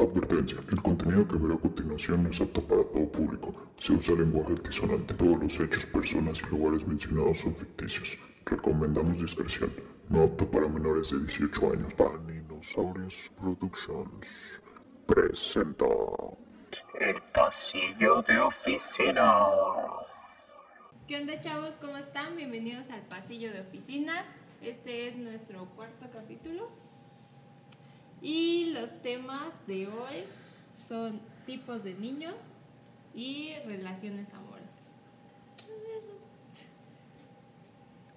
Advertencia. El contenido que verá a continuación no es apto para todo público. Se usa lenguaje altisonante. Todos los hechos, personas y lugares mencionados son ficticios. Recomendamos discreción. No apto para menores de 18 años. Paninosaurios Productions presenta El pasillo de oficina. ¿Qué onda chavos? ¿Cómo están? Bienvenidos al pasillo de oficina. Este es nuestro cuarto capítulo. Y los temas de hoy son tipos de niños y relaciones amorosas.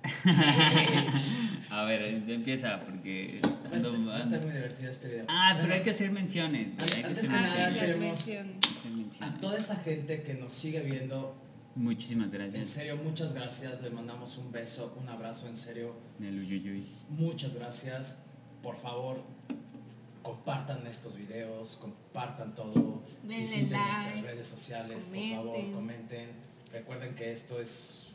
A ver, empieza porque Va a estar- ando- va a estar ando- muy divertido este video. Ah, pero Bueno, hay que hacer menciones. Hay que Antes hacer que Ah, nada, sí, menciones. hacer A toda esa gente que nos sigue viendo, Muchísimas en gracias. serio, muchas gracias. Le mandamos un beso, un abrazo, en serio. El uyuyuy. Muchas gracias. Por favor, compartan estos videos, compartan todo. Denle Visiten like, nuestras redes sociales, por favor, comenten. Recuerden que esto es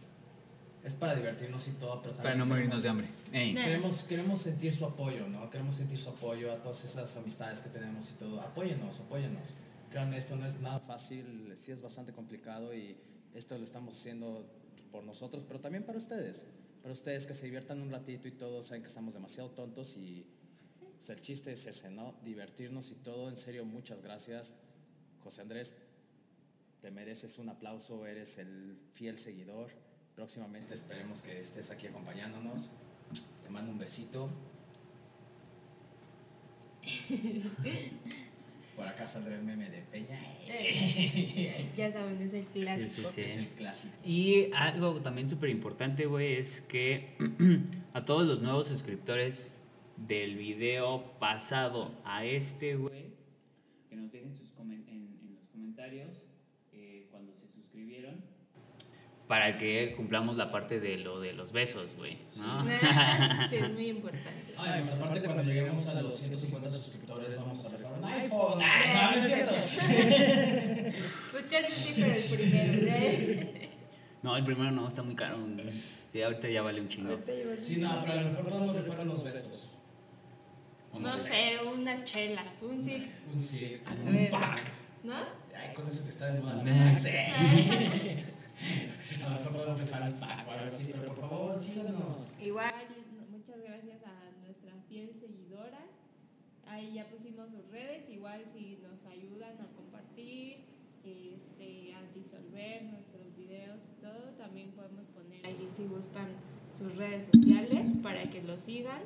es para divertirnos y todo, pero también Para no morirnos de hambre. Queremos, queremos sentir su apoyo, ¿no? Queremos sentir su apoyo a todas esas amistades que tenemos y todo. Apóyennos, apóyennos. Créanme, esto no es nada fácil, sí es bastante complicado y esto lo estamos haciendo por nosotros, pero también para ustedes. Para ustedes que se diviertan un ratito y todo, saben que estamos demasiado tontos y pues, el chiste es ese, ¿no? Divertirnos y todo. En serio, muchas gracias. José Andrés, te mereces un aplauso, eres el fiel seguidor. Próximamente esperemos que estés aquí acompañándonos. Te mando un besito. Por acá saldrá el meme de Peña. Ya saben, es el clásico. Sí, sí, Es el clásico. Y algo también súper importante, güey, es que a todos los nuevos suscriptores del video pasado a este, güey, que nos dejen sus en, en los comentarios eh, cuando se suscribieron. Para que cumplamos la parte de lo de los besos, güey. ¿no? sí, es muy importante. Ay, más aparte cuando lleguemos a los 150 suscriptores vamos a rifar un iPhone. Ay, no, no es cierto. Pues ya sí, pero el primero. ¿eh? No, el primero no, está muy caro. Sí, ahorita ya vale un chingo. Sí, no, pero a lo mejor podemos rifar unos besos. No sé, unas chelas, un six. Un six, A un ver. pack. ¿No? Ay, con eso que está de moda. A lo mejor podemos rifar un pack o algo así, pero por favor, síganos. Igual, muchas gracias a nuestra fiel seguidora. Ahí ya pusimos sus redes. Igual, si nos ayudan a compartir, este, a disolver nuestros videos y todo, también podemos poner ahí si gustan sus redes sociales para que lo sigan.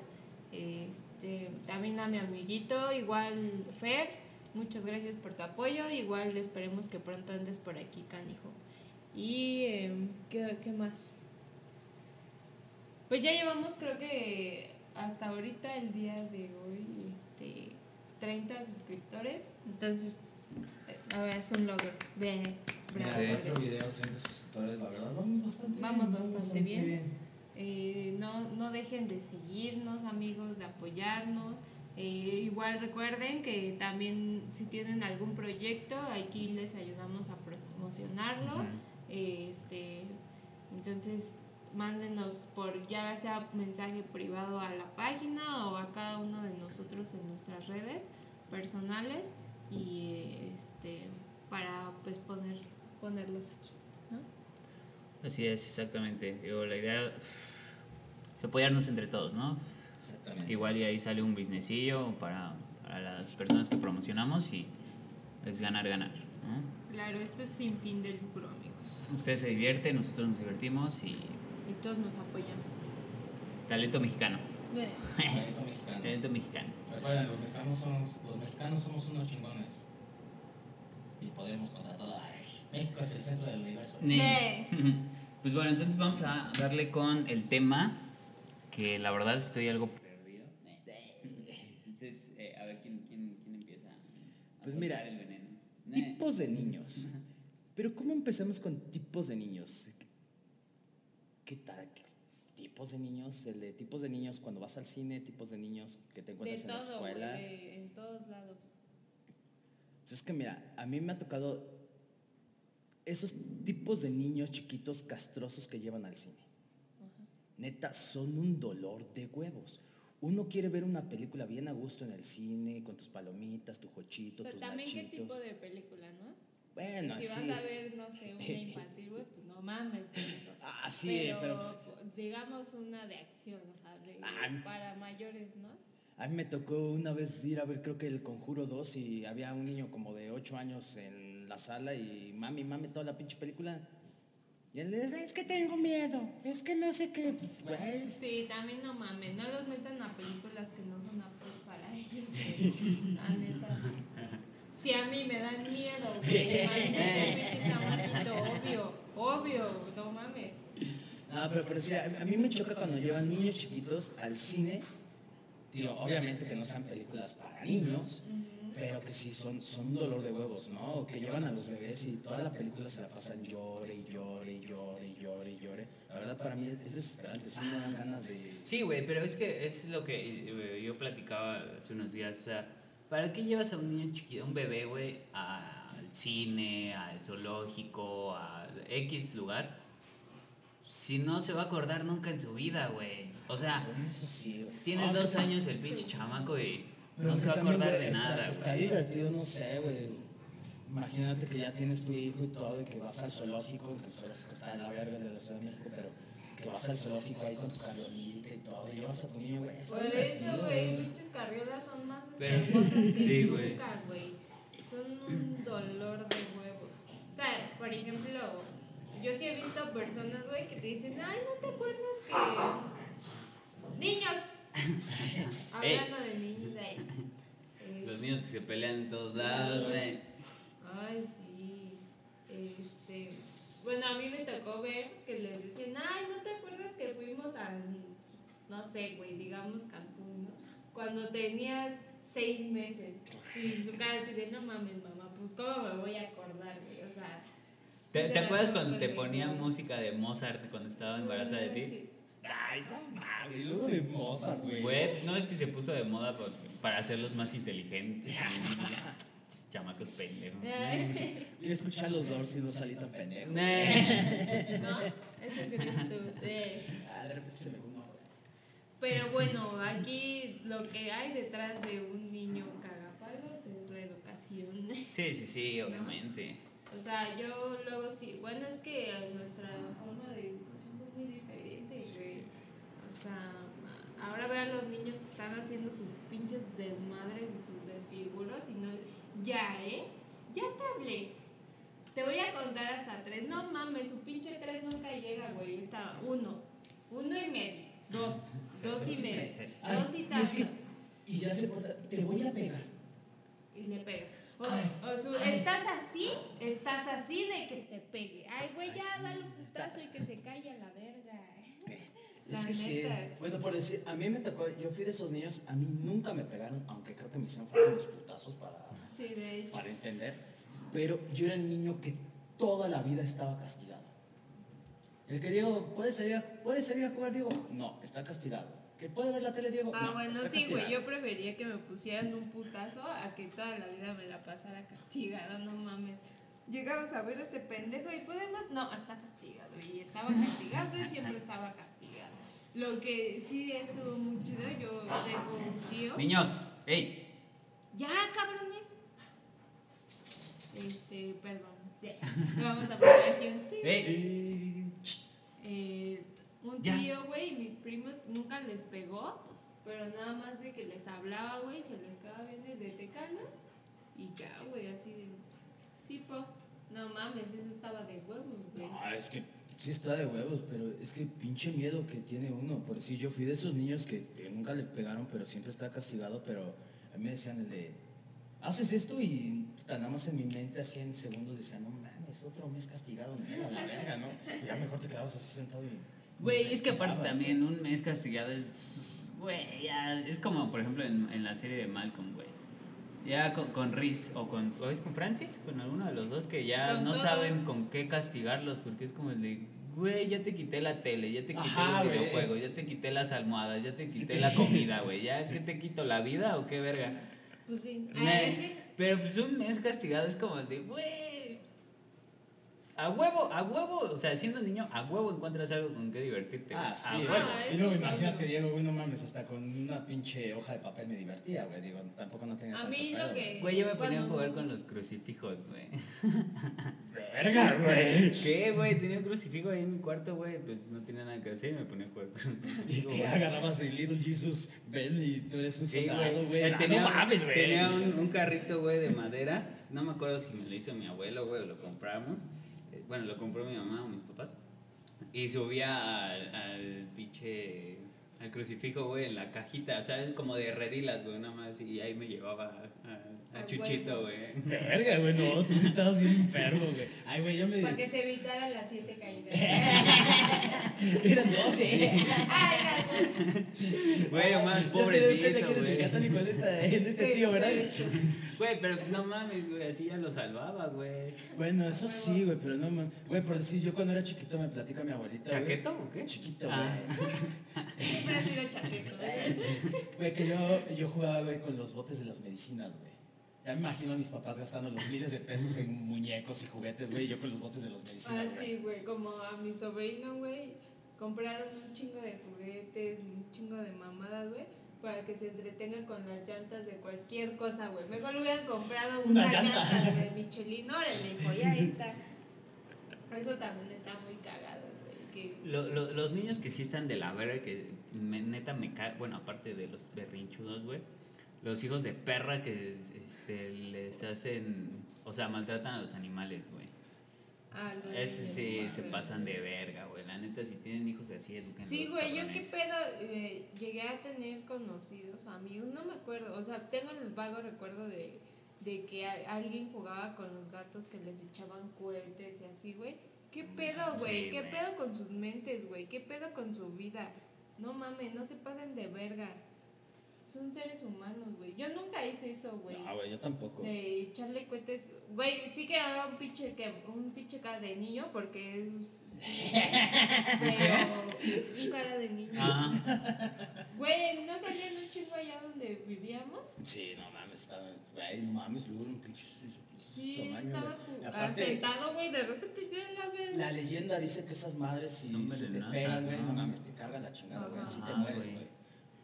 Este, también a mi amiguito, igual Fer, muchas gracias por tu apoyo. Igual esperemos que pronto andes por aquí, canijo. Y, em, ¿qué, ¿qué más? Pues ya llevamos, creo que hasta ahorita, el día de hoy, este, 30 suscriptores. Entonces, eh, a ver, es un logro. De Mira, bravo. cuatro videos, 100 suscriptores, la verdad, vamos bastante Vamos bien. bastante bien. Eh, no, no dejen de seguirnos, amigos, de apoyarnos. Eh, igual recuerden que también si tienen algún proyecto, aquí les ayudamos a promocionarlo. Este, entonces, mándenos por ya sea mensaje privado a la página o a cada uno de nosotros en nuestras redes personales y este para pues poner ponerlos aquí. Así es, exactamente. Digo, la idea es apoyarnos entre todos, ¿no? Exactamente. Igual y ahí sale un businessillo para, para las personas que promocionamos y es ganar, ganar, ¿no? Claro, esto es sin fin de lucro, amigos. Ustedes se divierten, nosotros nos divertimos y Y todos nos apoyamos. talento mexicano. Talento mexicano. Talento mexicano. Recuerden, los mexicanos somos, los mexicanos somos unos chingones. Y podemos contra todo. Ay, México es el centro del universo. Pues bueno, entonces vamos a darle con el tema que la verdad estoy algo perdido. Entonces, eh, a ver quién, quién, quién empieza. a Pues mira, el veneno. Ne. Tipos de niños. Pero ¿cómo empezamos con tipos de niños? ¿Qué tal? ¿Qué tipos de niños? El de tipos de niños cuando vas al cine, tipos de niños que te De encuentras en la todo, güey, escuela. de- en todos lados. Pues es que mira, a mí me ha tocado esos tipos de niños chiquitos castrosos que llevan al cine. Neta, son un dolor de huevos. uno quiere ver una película bien a gusto en el cine, con tus palomitas, tu jochito, O sea, tus también qué tipo de película, ¿no? Bueno, si sí. vas a ver, no sé, una infantil, güey, pues no mames. Ah, sí, pero, pues, digamos una de acción, o sea, de, Ah, para mayores, ¿no? A mí me tocó una vez ir a ver, creo que el Conjuro 2 y había un niño como de 8 años en la sala y mami, mami, toda la pinche película. Y él le dice, es que tengo miedo, es que no sé qué. Pues, Sí, también no mames, no los metan a películas que no son aptas para ellos. La neta. Si a mí me dan miedo, güey, imagínate, obvio, obvio, no mames. Ah, pero, pero sí, a, a mí me choca cuando llevan niños chiquitos al cine. Tío, obviamente que no sean películas para niños, pero que sí son, son un dolor de huevos, ¿no? O que llevan a los bebés y toda la película se la pasan llore y llore y llore y llore y llore. La verdad, para mí es desesperante, sí me dan ganas de. Sí, güey, pero es que es lo que eh, yo platicaba hace unos días. O sea, ¿para qué llevas a un niño chiquito, un bebé, güey, al cine, al zoológico, a X lugar? Si no se va a acordar nunca en su vida, güey. O sea, sí, güey. tiene Ah, dos que- años el pinche chamaco y pero no se que va a también, acordar güey, de está- nada, Está güey. divertido, no sé, güey. Imagínate que ya tienes tu hijo y todo y que vas al zoológico, que el zoológico está en la verga de la Ciudad de México, pero que vas al zoológico ahí con tu carriolita y todo, y llevas a tu niño, güey. está Por eso, güey, pinches carriolas son más Pero- hermosas que sí, güey. nunca, güey. Son un dolor de huevos. O sea, por ejemplo, yo sí he visto personas, güey, que te dicen, ay, ¿no te acuerdas que... Niños. Hablando de niños, ay. Los Eh, niños que se pelean en todos lados, güey. Ay, sí. Este, bueno, a mí me tocó ver que les decían, ay, ¿no te acuerdas que fuimos a, no sé, güey, digamos Cancún, ¿no? Cuando tenías seis meses. Y su cara así de, no mames, mamá, pues ¿cómo me voy a acordar, güey? O sea... ¿Te, acuerdas cuando te ponían música de Mozart cuando estaba embarazada de ti? Sí. Ay, no mames, de Mozart, güey. Güey, no es que se puso de moda por- para hacerlos más inteligentes. Chamacos pendejos. Y escuchar los Doors y no salí tan pendejo. ¿No? Eso crees tú. Ah, de repente se me güey. Pero bueno, aquí lo que hay detrás de un niño cagapalos es la educación. Sí, sí, sí, obviamente. O sea, yo luego sí, bueno, es que nuestra forma de educación es muy O sea, ahora ve a los niños que están haciendo sus pinches desmadres y sus desfiguros y no, ya, ¿eh? Ya te hablé. Te voy a contar hasta tres. No mames, su pinche tres nunca llega, güey. Está uno, uno y medio, dos, dos y medio, Ay, dos y y es que, tanto. y ya se porta, te voy a pegar. Y le pega. O, Ay, o su- ay. estás así, estás así de que te pegue. Ay, güey, ya dale un putazo y que se calle a la verga. La Es que sí. neta. Bueno, por decir, a mí me tocó, yo fui de esos niños, a mí nunca me pegaron, aunque creo que me hicieron falta unos putazos para, Sí, de para entender. Pero yo era el niño que toda la vida estaba castigado. El que Diego, ¿puede salir a, ¿puede salir a jugar, Diego? No, está castigado. ¿Que puede ver la tele, Diego? Ah, No, bueno, está sí, güey. Yo prefería que me pusieran un putazo a que toda la vida me la pasara castigada, no mames. Llegabas a ver a este pendejo y podemos. No, está castigado. Y estaba castigado y siempre estaba castigado. Lo que sí estuvo muy chido, yo tengo un tío. Niños, ey, Ya, cabrones. Este, perdón. Vamos a poner aquí un tío. ey. Eh, un tío, güey, y mis primos nunca les pegó, pero nada más de que les hablaba, güey, se les quedaba bien el de tecanos y ya, güey, así de. Sí, po. No mames, eso estaba de huevos, güey. No, es que sí está de huevos, pero es que pinche miedo que tiene uno. Por si yo fui de esos niños que, que nunca le pegaron, pero siempre está castigado, pero a mí me decían el de, haces esto y puta, nada más en mi mente así en segundos decía, no mames, otro mes castigado, no, la verga, ¿no? Y ya mejor te quedabas así sentado y... Güey, es que aparte también un mes castigado es. Güey. Es como, por ejemplo, en, en la serie de Malcolm, güey. Ya con, con Riz o con. ¿O es con Francis? Con alguno de los dos que ya Con no todos. saben con qué castigarlos porque es como el de. Güey, ya te quité la tele, ya te quité Ajá, los videojuegos, ya te quité las almohadas, ya te quité la comida, güey. ¿Ya qué te quito la vida o qué verga? Pues sí. Ne- Pero pues un mes castigado es como el de, güey. A huevo, a huevo, o sea, siendo niño, a huevo encuentras algo con qué divertirte. güey. Ah, A sí, huevo. güey. Ah, y luego imagínate. Diego, güey, no mames, hasta con una pinche hoja de papel me divertía, güey. Digo, tampoco no tenía A tanto mí lo que. Güey, yo me ponía a jugar con los crucifijos, güey. Verga, güey. ¿Qué, güey? Tenía un crucifijo ahí en mi cuarto, güey. Pues no tenía nada que hacer y me ponía a jugar con un Y crucifijo. que güey. agarrabas el Little Jesus, ven y tú eres un Sí, soldado, güey. güey. Eh, Ah, Tenía, no mames, güey. tenía un, un carrito, güey, de madera. No me acuerdo si me lo hizo mi abuelo, güey, o lo compramos. Eh, Bueno, lo compró mi mamá o mis papás. Y subía al, al pinche. al crucifijo, güey, en la cajita. O sea, es como de redilas, güey, nada más. Y ahí me llevaba a A Chuchito, güey. Verga, güey, no, tú sí estabas bien enfermo, güey. Ay, güey, yo me. Para que se evitara las siete caídas. Eran 12. Ay. Güey, Ya se dio cuenta pobrecito, güey. católico en, esta, en este Sí, tío, ¿verdad? Güey, pero pues no mames, güey, así ya lo salvaba, güey. Bueno, eso sí, güey, pero no mames. Güey, por decir, yo cuando era chiquito me platica mi abuelita. güey. ¿Chaqueto o qué? Chiquito, Ah. güey. Siempre ha sido chaqueto. ¿eh? Güey, que yo, yo jugaba, güey, con los botes de las medicinas, güey. Ya me imagino a mis papás gastando los miles de pesos en muñecos y juguetes, güey, y yo con los botes de Ah, medicinas, güey. sí, güey. Como a mi sobrino, güey. Compraron un chingo de juguetes, un chingo de mamadas, güey. Para que se entretengan con las llantas de cualquier cosa, güey. Mejor le hubieran comprado Una una, llanta. llanta de Michelin. Órale, dijo, ya está. Eso también está muy cagado, güey. Que Lo- lo- los niños que sí están de la verga, que me- neta me cae, bueno, aparte de los berrinchudos, güey, los hijos de perra que este, les hacen, o sea, maltratan a los animales, güey. Ah, los Ese sí se pasan de verga, güey. La neta, si tienen hijos así, eduquen Sí, güey, yo qué pedo, eh, llegué a tener conocidos, amigos, no me acuerdo, o sea, tengo el vago recuerdo de, de que a- alguien jugaba con los gatos que les echaban cohetes y así, güey. ¿Qué pedo, güey? Sí, ¿Qué pedo con sus mentes, güey? ¿Qué pedo con su vida? No mames, no se pasen de verga. Son seres humanos, güey. Yo nunca hice eso, güey. No, güey, yo tampoco. De echarle cohetes. Güey, sí que era un pinche, que, un pinche cara de niño, porque es. pero. Un cara de niño. Ah, Güey, ¿no salían un chingo allá donde vivíamos? Sí, no mames, estaba. Güey, no mames, luego un pinche. Sí, tamaño, estabas ah, aparte, sentado, güey, de repente ya la verga. La leyenda dice que esas madres, si Son se te pegan, güey, no ¿no? mames, te carga la chingada, güey. Si te Ajá, mueres, güey.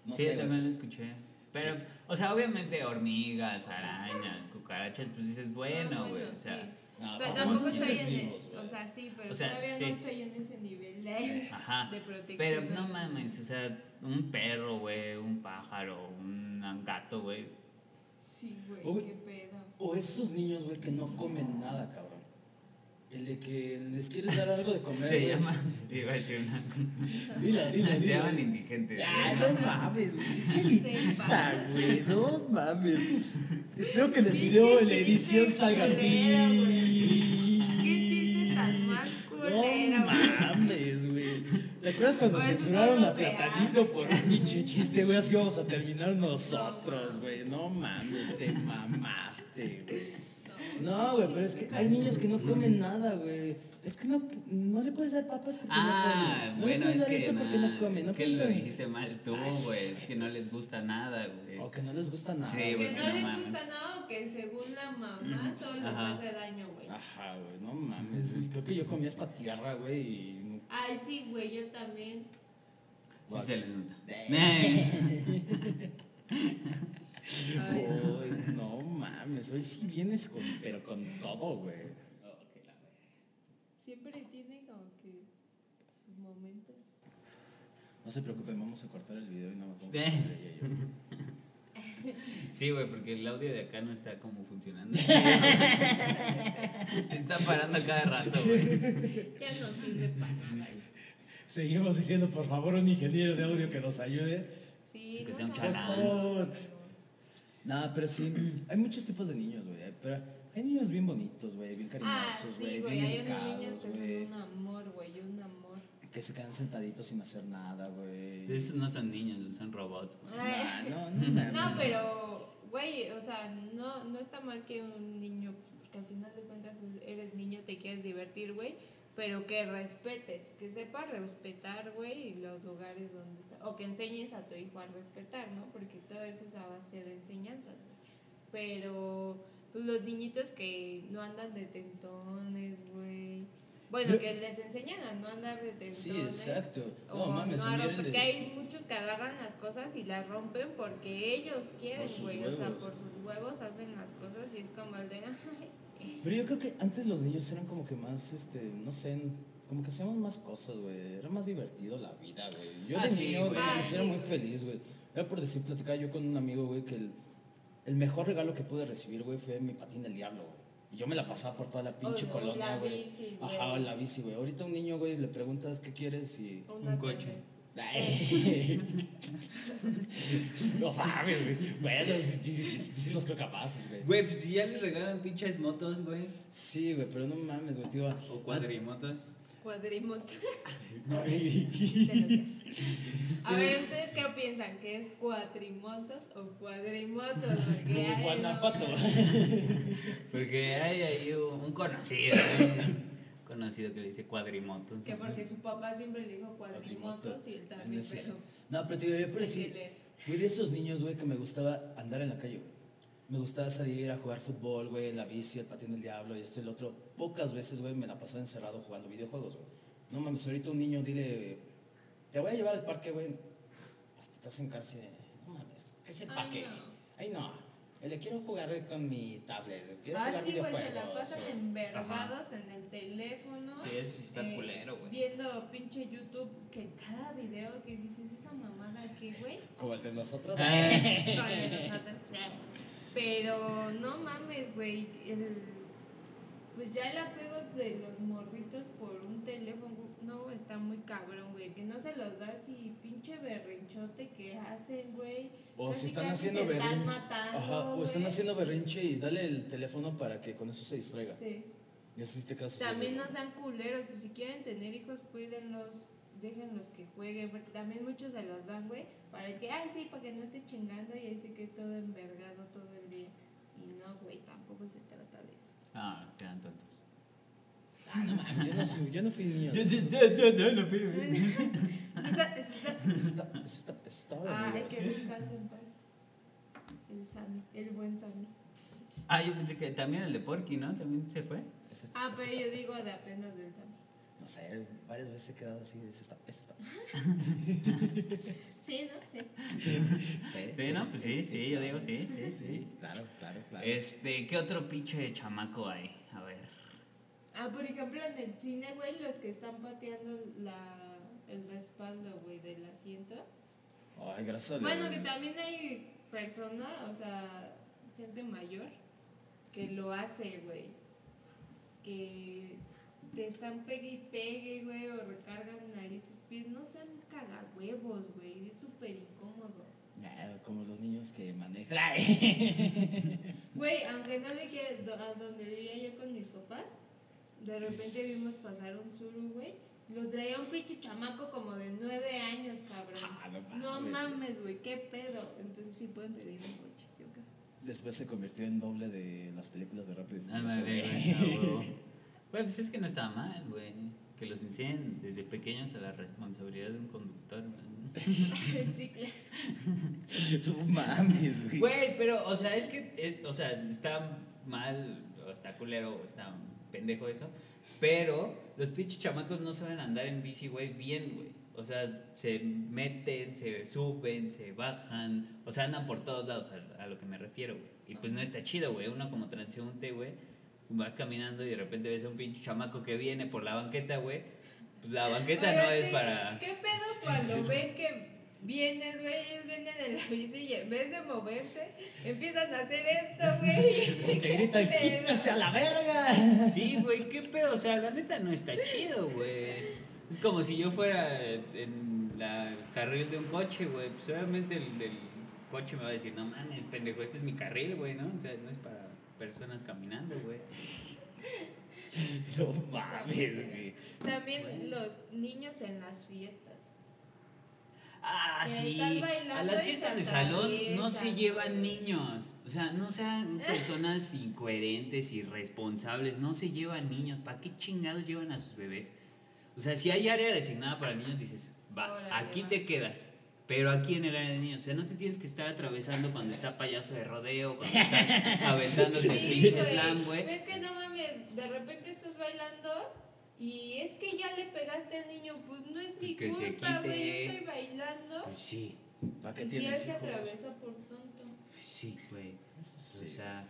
No sí, sé, también lo escuché. Pero, Sí. o sea, obviamente hormigas, arañas, cucarachas, pues dices, bueno, güey, o sí. sea, No, o sea, tampoco estoy en vivos, el. O sea, sí, pero O sea, todavía sí. no estoy en ese nivel de, ajá. de protección. Pero no mames, o sea, un perro, güey, un pájaro, un gato, güey. Sí, güey, qué pedo. O esos niños, güey, que no comen nada, cabrón. El de que les quieres dar algo de comer. Se llama, iba a decir una. Dila, dila, Se llaman indigentes. Ay, güey. no mames, güey. Elitista, güey. No mames. Espero que en el video, en la edición salga bien. Qué chiste tan más culero, No mames, güey. ¿Te acuerdas cuando censuraron a de Platanito por un pinche chiste, güey? Así vamos a terminar nosotros, güey. No mames, te mamaste, güey. No, güey, pero es que hay niños que no comen nada, güey. Es que no, no le puedes dar papas porque Ah, no come. No bueno, le puedes es dar que, esto porque no come. No es que lo dijiste mal tú, güey, que no les gusta nada, güey. O que no les gusta nada. Sí, güey. Que no no les mames. gusta nada o que según la mamá todo les hace daño, güey. Ajá, güey, no mames. Creo que yo comí esta tierra, güey, y. Ay, sí, güey, yo también. Sí se le nota. Ay, Uy, no mames, hoy sí vienes con, pero con todo, güey. Siempre tiene como que sus momentos. No se preocupen, vamos a cortar el video y nada más vamos a Eh. ella y yo. Sí, güey, porque el audio de acá no está como funcionando. está parando cada rato, güey. Ya no sirve para nada. Seguimos diciendo, por favor, un ingeniero de audio que nos ayude. Sí, Que no sea un chalán. cómo, amigo. Nada, pero sí, hay muchos tipos de niños, güey. Pero hay niños bien bonitos, güey, bien Ah, cariñosos, sí, güey, güey, bien hay unos niños que güey. son un amor, güey, un amor. Que se quedan sentaditos sin hacer nada, güey. Esos no son niños, son robots, güey. Nah, no, no, mames. No, pero, güey, o sea, no, no está mal que un niño, porque al final de cuentas eres niño, te quieres divertir, güey, pero que respetes, que sepas respetar, güey, los lugares donde está, o que enseñes a tu hijo a respetar, ¿no? Porque todo eso es a base de enseñanzas, güey. Pero, pues los niñitos que no andan de tentones, güey, Bueno, que les enseñan a no andar de tendones. Sí, exacto. O No mames, no de- porque hay muchos que agarran las cosas y las rompen porque ellos quieren, güey. O sea, por sus huevos hacen las cosas y es como el de. "Ay, Pero yo creo que antes los niños eran como que más, este, no sé, como que hacíamos más cosas, güey. Era más divertido la vida, güey. Yo Ah, de sí, niño, güey. Ah, era sí, muy feliz, güey. Era por decir, platicaba yo con un amigo, güey, que el, el mejor regalo que pude recibir, güey, fue mi patín del diablo, güey. Y yo me la pasaba por toda la pinche o colonia, güey. Ajá, la bici, güey. Ahorita un niño, güey, le preguntas qué quieres y... Un coche. Tele". Ay. no mames, güey. Bueno, sí, sí, sí, sí los creo capaces, güey. Güey, pues si ya les regalan pinches motos, güey. Sí, güey, pero no mames, güey, tío. O lo que- A ver, ¿ustedes qué piensan? ¿Que es cuatrimotos o cuadrimotos? Porque hay, Guanajuato. Porque hay ahí un conocido, un conocido que le dice cuadrimotos. Que porque su papá siempre le dijo cuadrimotos y él también, pero. No, pero tío, yo pero sí, fui de esos niños, güey, que me gustaba andar en la calle, güey. Me gustaba salir a jugar fútbol, güey, la bici, el patín del diablo y esto y el otro. Pocas veces, güey, me la pasaba encerrado jugando videojuegos, güey. No mames, ahorita un niño, dile, te voy a llevar al parque, güey. Hasta te hacen cárcel. No mames, ¿qué es el Ay, parque? no. Ay, no. Le quiero jugar con mi tablet, quiero Ah, jugar sí, güey, se la pasan güey. envergados en el teléfono. Sí, eso sí está eh, culero, güey. Viendo pinche YouTube, que cada video que dices, esa mamada que, güey. Como el de nosotros. con de nosotros, eh. Pero no mames, güey. el- Pues ya el apego de los morritos por un teléfono, no, está muy cabrón, güey. Que no se los das y pinche berrinchote que hacen, güey. O Casi, si están casi haciendo se están berrinche. matando, Ajá, o están güey. haciendo berrinche y dale el teléfono para que con eso se distraiga. Sí. Y así te casas. También no sean culeros, pues si quieren tener hijos, cuídenlos, déjenlos que jueguen, porque también muchos se los dan, güey, para que, ay, sí, para que no esté chingando y ahí se quede todo envergado todo el día. Y no, güey, tampoco se trata de eso. Ah, quedan tontos. Ah, no mames, yo no, fui- yo no fui niño. Yo, yo, yo, yo, yo no fui. Eso está- eso está- Eso está- eso está- eso estaba de Ay, que descanse en paz. El Sammy, el buen Sammy. Ah, yo pensé que también el de Porky, ¿no? También se fue. Está- Ah, pero está- yo digo está- de apenas del Sammy. No sé, varias veces he quedado así. Ese está. Ese está. Sí, ¿no? Sí. Sí, ¿no? Pues sí, sí, yo digo sí, sí, sí. Claro, claro, claro. Este, ¿qué otro pinche chamaco hay? A ver. Ah, por ejemplo, en el cine, güey, los que están pateando la, el respaldo, güey, del asiento. Ay, gracias a Dios. Bueno, que también hay personas, o sea, gente mayor, que lo hace, güey. Que te están pegue y pegue, güey, o recargan ahí sus pies. No sean cagahuevos, güey. Es súper incómodo. Ya, como los niños que manejan. Güey, aunque no le quieras, a donde vivía yo con mis papás, de repente vimos pasar un suru, güey. Lo traía un pinche chamaco como de nueve años, cabrón. Ah, no no mames. güey, qué pedo. Entonces sí pueden pedir un coche, yo creo. Después se convirtió en doble de las películas de Rápido y Ah, Furioso, vale, güey. pues es que no estaba mal, güey. Que los enseñen desde pequeños a la responsabilidad de un conductor, güey. sí, claro. No mames, güey. Güey, pero, o sea, es que, eh, o sea, está mal, o está culero, o está pendejo eso. Pero los pinches chamacos no saben andar en bici, güey, bien, güey. O sea, se meten, se suben, se bajan. O sea, andan por todos lados, a, a lo que me refiero, güey. Y pues no está chido, güey. Uno como transeúnte, güey, va caminando y de repente ves a un pinche chamaco que viene por la banqueta, güey. Pues la banqueta no es para... ¿Qué pedo cuando ven vienes, güey? Ellos vienen de la bici y en vez de moverse, empiezan a hacer esto, güey. Te gritan, quítese a la verga. Sí, güey, qué pedo, o sea, la neta no está chido, güey. Es como si yo fuera en la carril de un coche, güey. Pues obviamente el, el coche me va a decir, no mames, pendejo, este es mi carril, güey, ¿no? O sea, no es para personas caminando, güey. No mames, güey. También los niños en las fiestas. Ah, sí. A las fiestas de salón no se llevan niños. O sea, no sean personas incoherentes, irresponsables. No se llevan niños. ¿Para qué chingados llevan a sus bebés? O sea, si hay área designada para niños, dices, va, aquí te quedas. Pero aquí en el área de niños, o sea, no te tienes que estar atravesando cuando está payaso de rodeo, cuando estás aventándote el pinche slam, güey. Es que no mames, de repente estás bailando Y es que ya le pegaste al niño, pues no es mi que culpa, güey. Yo estoy bailando. Pues sí, ¿Para qué Y si él tienes se hijos? atraviesa por tonto. pues sí, güey. Eso O sí. sea,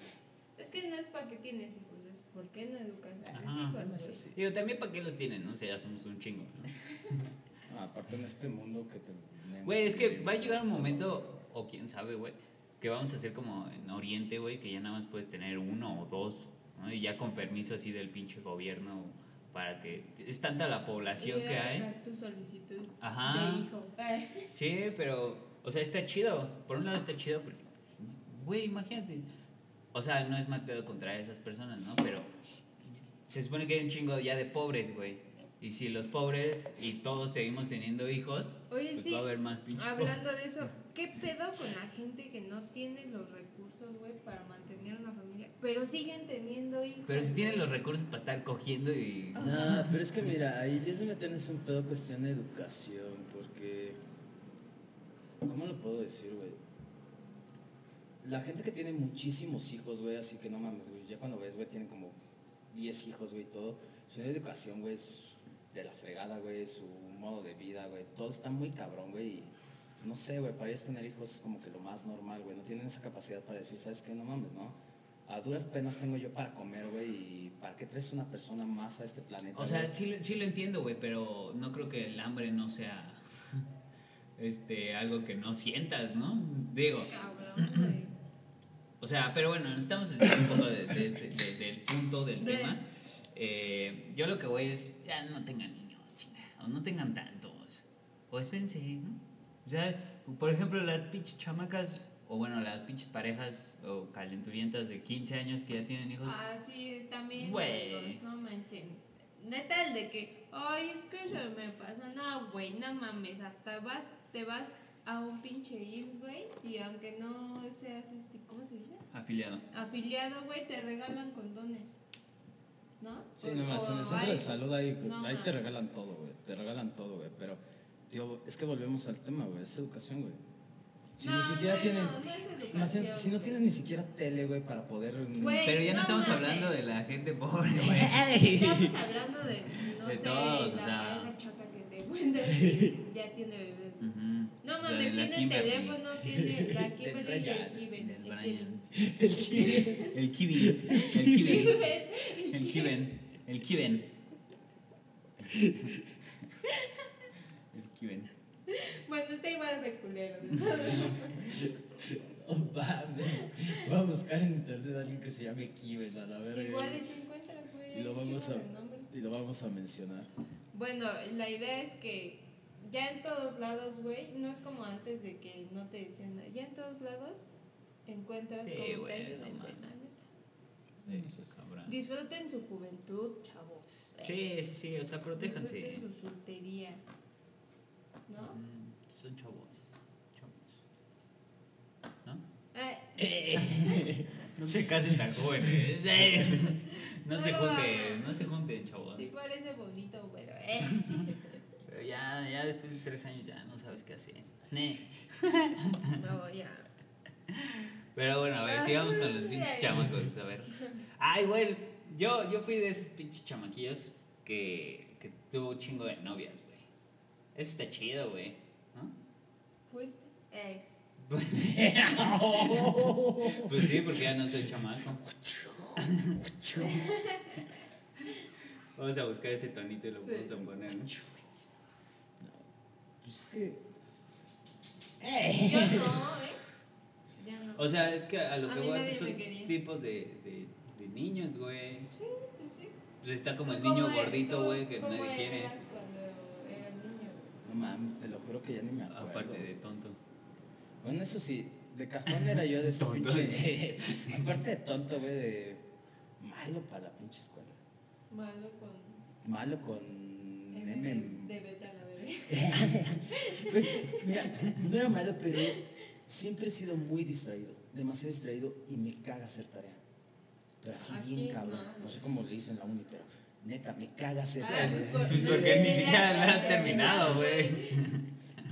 Es que no es para qué tienes hijos, es por qué no educas a tus hijos, no así. digo, también para qué los tienen, ¿no? O sea, ya somos un chingo, ¿no? Ah, aparte en este mundo que tenemos. Güey, es que va a llegar un esto, momento, o quién sabe, güey, que vamos a hacer como en Oriente, güey, que ya nada más puedes tener uno o dos, ¿no? Y ya con permiso así del pinche gobierno para que... Es tanta la población que hay. tu solicitud Ajá. de hijo. Sí, pero, o sea, está chido. Por un lado está chido porque, güey, imagínate. O sea, no es mal pedo contra esas personas, ¿no? Pero se supone que hay un chingo ya de pobres, güey. Y si los pobres y todos seguimos teniendo hijos, Oye, pues sí, va a haber más pinches hablando de eso, ¿qué pedo con la gente que no tiene los recursos, güey, para mantener una familia? Pero siguen teniendo hijos. Pero si tienen los recursos para estar cogiendo y... No, pero es que mira, ahí ya es donde tienes un pedo cuestión de educación, porque. ¿Cómo lo puedo decir, güey? La gente que tiene muchísimos hijos, güey, así que no mames, güey, ya cuando ves, güey, tienen como 10 hijos, güey, todo. Su educación, güey, es de la fregada, güey, su modo de vida, güey, todo está muy cabrón, güey. y, No sé, güey, para ellos tener hijos es como que lo más normal, güey. No tienen esa capacidad para decir, ¿sabes qué? No mames, ¿no? A duras penas tengo yo para comer, güey, y ¿para qué traes una persona más a este planeta? O sea, sí, lo- sí lo entiendo, güey, pero no creo que el hambre no sea este algo que no sientas, ¿no? Digo, Cabrón, o sea, pero bueno, estamos desde un poco de- de ese- de- del punto del De- tema. Eh, yo lo que voy es, ya no tengan niños, chingada, o no tengan tantos, o espérense, ¿no? O sea, por ejemplo, las pinches chamacas, o bueno, las pinches parejas o calenturientas de 15 años que ya tienen hijos. Ah, sí, también. Güey. No manchen. Neta, el de que, ay, es que se me pasa. No, güey, no mames. Hasta vas, te vas a un pinche IMSS, güey. Y aunque no seas, este, ¿cómo se dice? Afiliado. Afiliado, güey, te regalan condones. ¿No? Sí, nomás en el centro hay- de salud ahí, No ahí te regalan todo, güey. Te regalan todo, güey. Pero, tío, es que volvemos al tema, güey. Es educación, güey. Si No, ni siquiera no, tienen. no, imagínate, si no tienes ni siquiera tele, güey, para poder. Güey, Pero ya no, no estamos mames. hablando de la gente pobre, güey. Estamos hablando de, no De sé, todos, o la sea. pareja chata que te ya tiene bebés. güey. Ujú. No mames, tiene Kimberly. teléfono, tiene la Kimberly y el Kiven. El Brian. El que. El kiwi. El Kiven. kiwi. Kiven. El kiven. El kiven. El kiven. Bueno, está igual de culero. Oh, mames. Voy a buscar en internet a alguien que se llame Kiven, a la verga. Igual y si encuentras, güey. Y lo vamos a. Y lo vamos a mencionar. Bueno, la idea es que ya en todos lados, güey, no es como antes de que no te decían nada. Ya en todos lados encuentras Sí, como te güey, no sabrá. Disfruten su juventud, chavos. Sí, sí, sí, o sea, protéjanse. Disfruten su soltería. ¿No? Mm, Son chavos. Chavos. ¿No? Eh, No se casen tan jóvenes. eh. No No se junten, no se junten, chavos. sí parece bonito, pero eh. Pero ya, ya después de tres años ya no sabes qué hacer. No, ya. Pero bueno, a ver, sigamos con los pinches chamacos, a ver. Ay, güey, yo, yo fui de esos pinches chamaquillos que, que tuvo un chingo de novias. Eso está chido, güey. ¿no? ¿Fuiste? Eh. Pues sí, porque ya no soy chamaco. Vamos a buscar ese tonito y lo Sí. vamos a poner. ¿no? Pues es que. Yo no, ¿eh? Ya no. O sea, es que a lo A que mí voy son tipos de, de, de niños, güey. Sí, pues sí. Pues está como el ¿Tú niño gordito, güey, que nadie quiere. eras? No mames, te lo juro que ya ni me acuerdo. Aparte de tonto. Bueno, eso sí, de cajón era yo de ese Tonto. pinche. Aparte de tonto, güey, de. Malo para la pinche escuela. Malo con Malo con. M M. de, beta a la bebé. Pues, mira, no era malo, pero siempre he sido muy distraído. Demasiado distraído y me caga hacer tarea. Pero así Aquí bien cabrón. no. No sé cómo le dicen en la uni, pero neta, me caga hacer Ah, tarea. pues porque ni siquiera la has terminado, güey.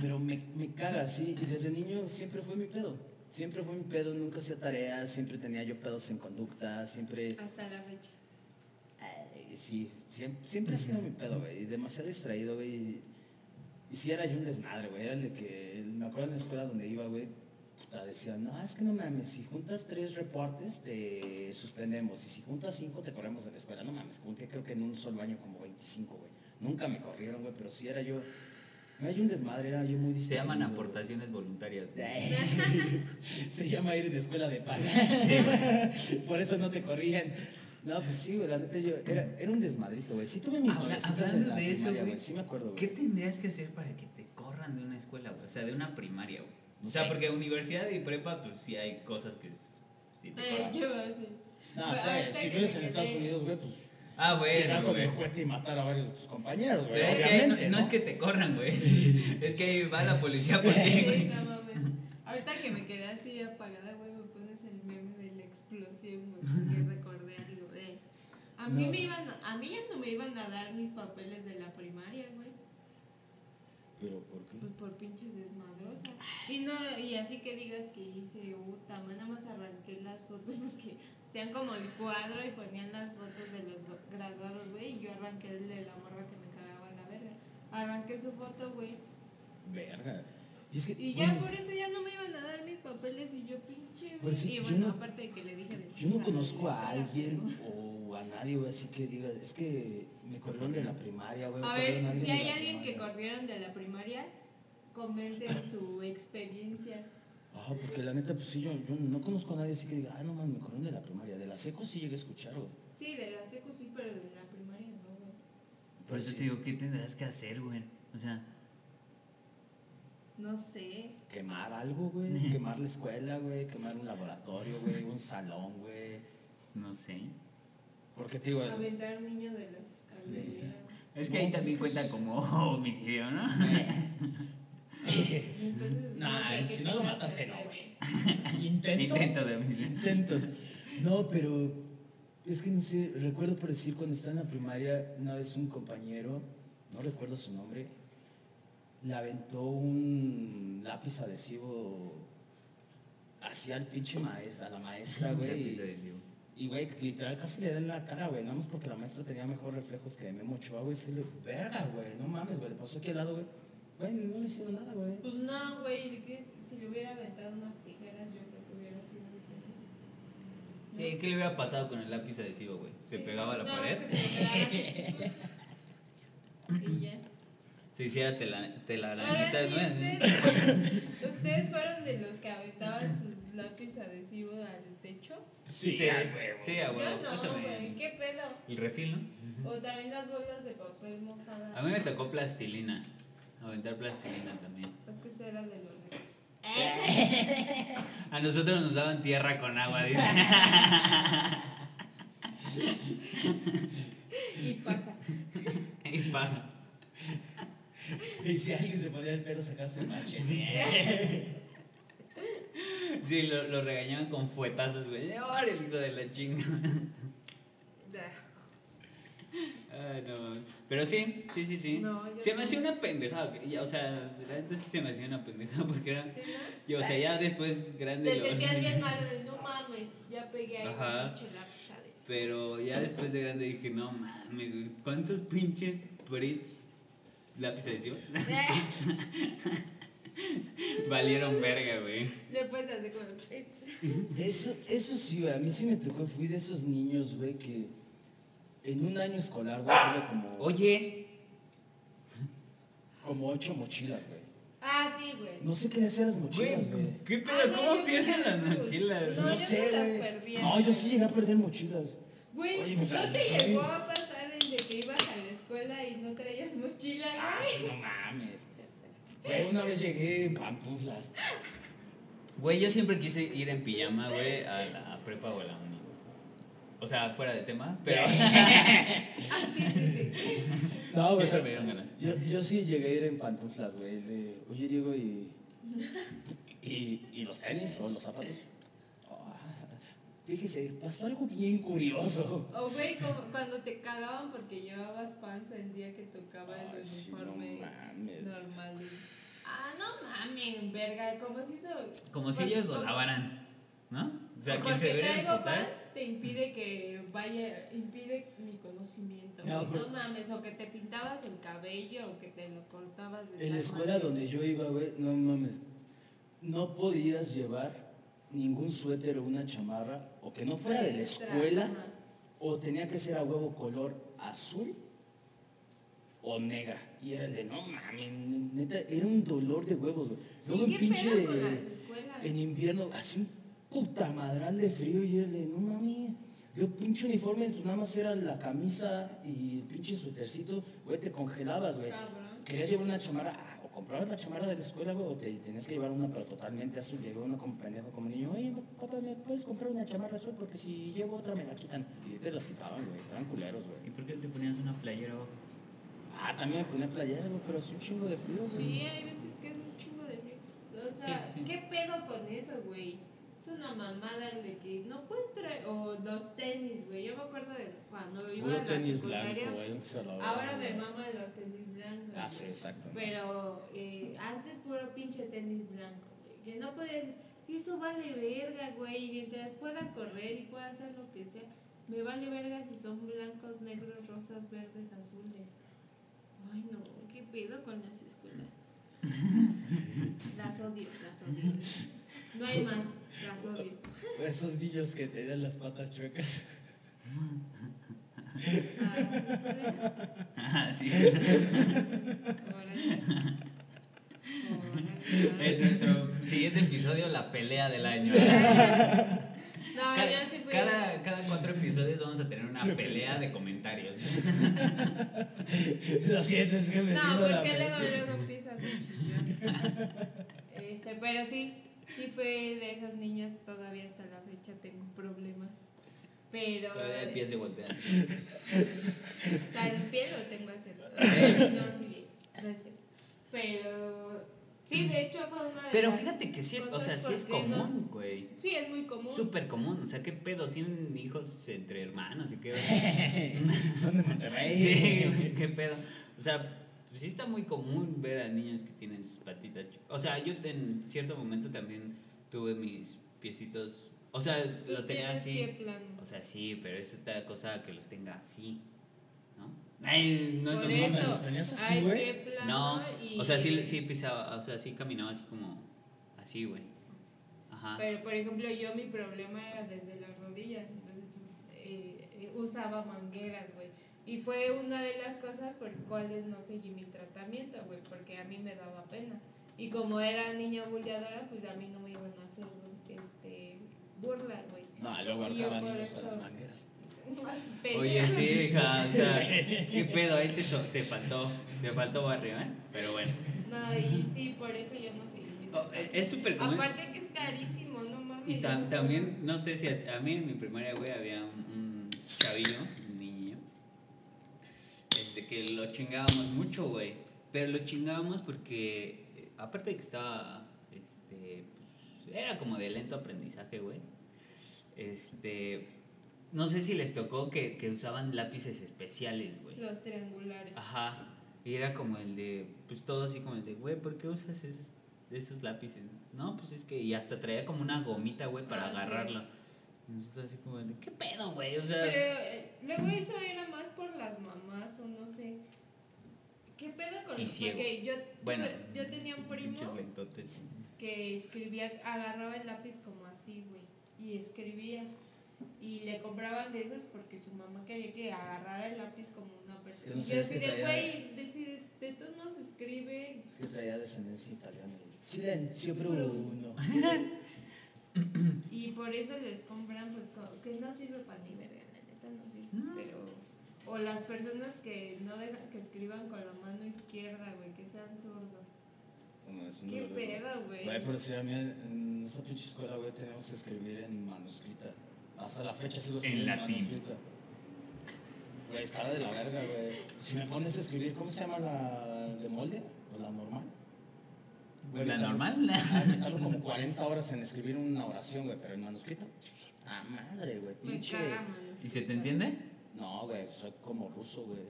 Pero me, me caga así. Y desde niño siempre fue mi pedo. Siempre fue mi pedo, nunca hacía tareas, siempre tenía yo pedos en conducta, siempre. Hasta la fecha. Ay, Sí, siempre, siempre he sido mi pedo, güey. y Demasiado distraído, güey. Y, y sí era yo un desmadre, güey. Era el de que, me acuerdo en la escuela donde iba, güey, puta, decían, no, es que no mames, si juntas tres reportes, te suspendemos. Y si juntas cinco, te corremos de la escuela. No mames, junté creo que en un solo año como 25, güey. Nunca me corrieron, güey, pero sí era yo, era yo un desmadre, era yo muy Se distraído. llaman güey. aportaciones voluntarias, güey. Se llama ir en escuela de pan. Por eso no te corrían. No, pues sí, güey, la neta yo era, era un desmadrito, güey. Sí tuve mis en hablando la de eso, güey. Sí me acuerdo, güey. ¿Qué tendrías que hacer para que te corran de una escuela, güey? O sea, de una primaria, güey. No o sea, sé. porque universidad y prepa, pues sí hay cosas que sí te Eh, yo así. No, o sea, si vives en Estados Unidos, güey, pues Ah, llegar bueno, con el cohete y matar a varios de tus compañeros, güey. Pero es que obviamente, no, no es que te corran, güey. Es que ahí va la policía por ti, Sí, güey. no mames. Ahorita que me quedé así apagada, güey, me pones el meme de la explosión, güey, porque recordé algo, eh. A mí No. me iban a, a mí ya no me iban a dar mis papeles de la primaria, güey. Pero, ¿por qué? Pues por pinche desmadrosa. Y no, y así que digas que hice puta, nada más arranqué las fotos porque hacían como el cuadro y ponían las fotos de los graduados, güey, y yo arranqué el de la morra que me cagaba la verga. Arranqué su foto, güey. Verga. Y, es que, Y ya bueno, por eso ya no me iban a dar mis papeles y yo pinche, güey. Pues sí, y bueno, no- aparte de que le dije de Yo no "Ah, conozco a alguien o a nadie, güey, así que diga, es que me corrieron de la primaria, güey. A ver, alguien si hay alguien que corrieron de la primaria, comenten su experiencia. Ajá, porque la neta, pues sí, yo, yo no conozco a nadie así que diga, ah, no mames, me corrieron de la primaria. De la seco sí llegué a escuchar, güey. Sí, de la seco sí, pero de la primaria no, güey. Por eso te digo, ¿qué tendrás que hacer, güey? O sea, No sé. Quemar algo, güey. Quemar la escuela, güey. Quemar un laboratorio, güey. Un salón, güey. no sé. Porque te digo, Aventar un niño de las escaleras. Es que No, ahí también cuenta como homicidio, ¿no? Entonces, sé qué si no lo matas, que no, güey. intento. Intento de homicidio. Intentos. No, pero es que no sé, recuerdo por decir cuando estaba en la primaria, una vez un compañero, no recuerdo su nombre, le aventó un lápiz adhesivo hacia el pinche maestra, a la maestra, güey. Lápiz adhesivo. Y, güey, literal casi le da en la cara, güey. Nada más porque la maestra tenía mejor reflejos que Memo Ochoa, güey. Fue de verga, güey. No mames, güey. Le pasó aquí al lado, güey. Güey, no le hicieron nada, güey. Pues no, güey, si le hubiera aventado unas tijeras, yo creo que hubiera sido diferente. Sí, ¿qué le hubiera pasado con el lápiz adhesivo, güey? ¿Se Sí, pegaba a la pared? que se así. y ya. Se hiciera telarañitas, sí, ¿no? ustedes, ustedes fueron de los que aventaban sus lápiz adhesivos al techo. Sí, Sí, a huevo. sí, a huevo. Yo no, güey, ¿qué pedo? El refil, ¿no? O también las bolas de papel mojada. A mí me tocó plastilina. Aventar plastilina también. Es que eso era de los reyes. A nosotros nos daban tierra con agua, dice. y paja. y paja. Y si alguien se ponía el pelo, sacarse el machete. Sí, lo, lo regañaban con fuetazos, güey. ¡Ahora el hijo de la chinga! Ay, no. Pero sí, sí, sí, sí. No, se me no. hacía una pendejada. O sea, sí se me hacía una pendejada porque era. ¿Sí, no? Yo, o sea, ya después grande. Te sentías bien malo de no mames, ya pegué ahí Ajá. Pero ya después de grande dije, no mames. ¿Cuántos pinches Brits lápiz adhesivos valieron verga, güey? Después hace como. Eso, eso sí, güey. A mí sí me tocó. Fui de esos niños, güey, que en un año escolar, güey, tuve como, Oye, como ocho mochilas, güey. Ah, sí, güey. No sé qué le hacía a las mochilas, güey. ¿qué pedo? Ah, no, ¿Cómo yo pierden las mochilas? No, No yo sé, las güey. No, yo sí llegué a perder mochilas. Güey, ¿no te llegó a pasar el de que ibas a la escuela y no traías mochila, Ah, güey? sí, no mames. Güey, una vez llegué en pantuflas. Güey, yo siempre quise ir en pijama, güey, a la prepa o a la uni. güey. O sea, fuera de tema, pero Ah, sí, sí, sí. No, güey. siempre me dieron ganas. Yo, yo sí llegué a ir en pantuflas, güey. De, oye, Diego, ¿y, y, y los tenis o los zapatos? Ah, fíjese, pasó algo bien curioso. O, güey, como cuando te cagaban porque llevabas pants el día que tocaba el Ay, sí, no uniforme normal. Ah, no mames, verga, como si eso. Como si ellos lo como- lavaran, ¿no? O sea, o ¿quién se porque debería traigo pants, te impide que vaya, impide mi conocimiento. No, güey. pues- No, mames, o que te pintabas el cabello o que te lo cortabas de En la escuela manera. donde yo iba, güey, no mames, no podías llevar ningún suéter o una chamarra, o que no fuera de la escuela, ajá. o tenía que ser a huevo color azul o negra. Y era el de, no mames, neta, era un dolor de huevos, güey. Sí, Luego en ¿qué pinche, pedo con las escuelas? en invierno, así un puta madral de frío, y era el de, no mames. Yo pinche uniforme, pues nada más era la camisa y el pinche suétercito, güey, te congelabas, güey. Querías llevar una chamarra, ah, o comprabas la chamarra de la escuela, güey, o te tenías que llevar una, pero totalmente azul. Llegó uno como pendejo, como niño, oye, papá, ¿me puedes comprar una chamarra azul? Porque si llevo otra me la quitan. Y te las quitaban, güey, eran culeros, ¿Y güey. por qué te ponías una playera abajo? Ah, también me ponía playera, güey, pero sí un chingo de frío, güey. Sí, hay veces que es un chingo de frío. O sea, Sí, sí. ¿qué pedo con eso, güey? Es una mamada el de que no puedes traer. O los tenis, güey. Yo me acuerdo de cuando iba Puro a la tenis secundaria. blanco, güey, se lo ahora me maman los tenis blancos. Ah, sí, exacto. Pero eh, antes puro pinche tenis blanco, güey. Que no puedes. Eso vale verga, güey. Mientras pueda correr y pueda hacer lo que sea. Me vale verga si son blancos, negros, rosas, verdes, azules. Ay, no. ¿Qué pedo con las escuelas? las odio, las odio. No hay más. Las odio. Esos niños que te dan las patas chuecas. Ah, ¿sí? En nuestro siguiente episodio, la pelea del año. No, Cada, yo sí fui. cada, cada cuatro episodios vamos a tener una pelea de comentarios. Lo siento, es que me No, porque luego, luego empieza a chillón. Este, pero sí, sí fue de esas niñas, todavía hasta la fecha tengo problemas. Pero. Todavía el pie se voltea. O sea, el pie lo tengo así. No, sí, no es cierto. Pero. Sí, de hecho fue una de Pero las fíjate que sí es, o sea, sí es común, güey. Sí, es muy común. Súper común, o sea, ¿qué pedo? ¿Tienen hijos entre hermanos y qué? Son de Monterrey. Sí, qué pedo. O sea, pues sí está muy común ver a niños que tienen sus patitas. O sea, yo en cierto momento también tuve mis piecitos. O sea, los tenía así. pie plano. O sea, sí, pero es otra cosa que los tenga así. ¿No? Ay, no, Por no, eso, mames, ¿los tenías así, güey? No, y- o sea, sí, sí pisaba, o sea, sí caminaba así como. Así, güey. Ajá. Pero, por ejemplo, yo mi problema era desde las rodillas, entonces eh, eh, usaba mangueras, güey. Y fue una de las cosas por cuales no seguí mi tratamiento, güey, porque a mí me daba pena. Y como era niña bulleadora, pues a mí no me iban a hacer este, burla, güey. No, luego por niños con las mangueras. Oye, sí, hija, o sea, qué pedo, ahí te, so- te faltó, te faltó barrio, ¿eh? Pero bueno. No, y sí, por eso yo no mi Oh, eh, es súper común. Aparte que es carísimo, no mames. Y no también, no sé si a, a mí en mi primaria, güey, había un, un chavillo, un niño, este, que lo chingábamos mucho, güey. Pero lo chingábamos porque, eh, aparte de que estaba, este, pues, era como de lento aprendizaje, güey. Este, no sé si les tocó que, que usaban lápices especiales, güey. Los triangulares. Ajá. Y era como el de, pues todo así como el de, güey, ¿por qué usas esos, esos lápices? No, pues es que, y hasta traía como una gomita, güey, para Ah, sí. agarrarlo. Y nosotros así como de, ¿qué pedo, güey? O sea, Pero eh, luego eso era más por las mamás o no sé. ¿Qué pedo con ciego. Porque yo, bueno. yo tenía un primo que escribía, agarraba el lápiz como así, güey, y escribía. Y le compraban de esos porque su mamá quería que agarrara el lápiz como una persona. no y yo así de, güey, de, si- de todos modos escribe. Es que traía descendencia italiana. Silencio, Bruno. Y por eso les compran, pues, como que no sirve para ni verga, la neta no sirve. Pero, o las personas que no dejan que escriban con la mano izquierda, güey, que sean zurdos. Bueno, es un ¿Qué dolor. pedo, güey? Güey, pero si a mí en esa pinche escuela, güey, tenemos que escribir en manuscrita. Hasta la fecha sigo escribiendo en, latín. Güey, estaba de la verga, güey. Si me pones a escribir, ¿cómo se llama la de molde? ¿O la normal? Güey, ¿La tardo- normal? Ah, me tardo como 40 horas en escribir una oración, güey, pero en manuscrito. Ah, madre, güey, pinche. ¿Y se te entiende? No, güey, soy como ruso, güey.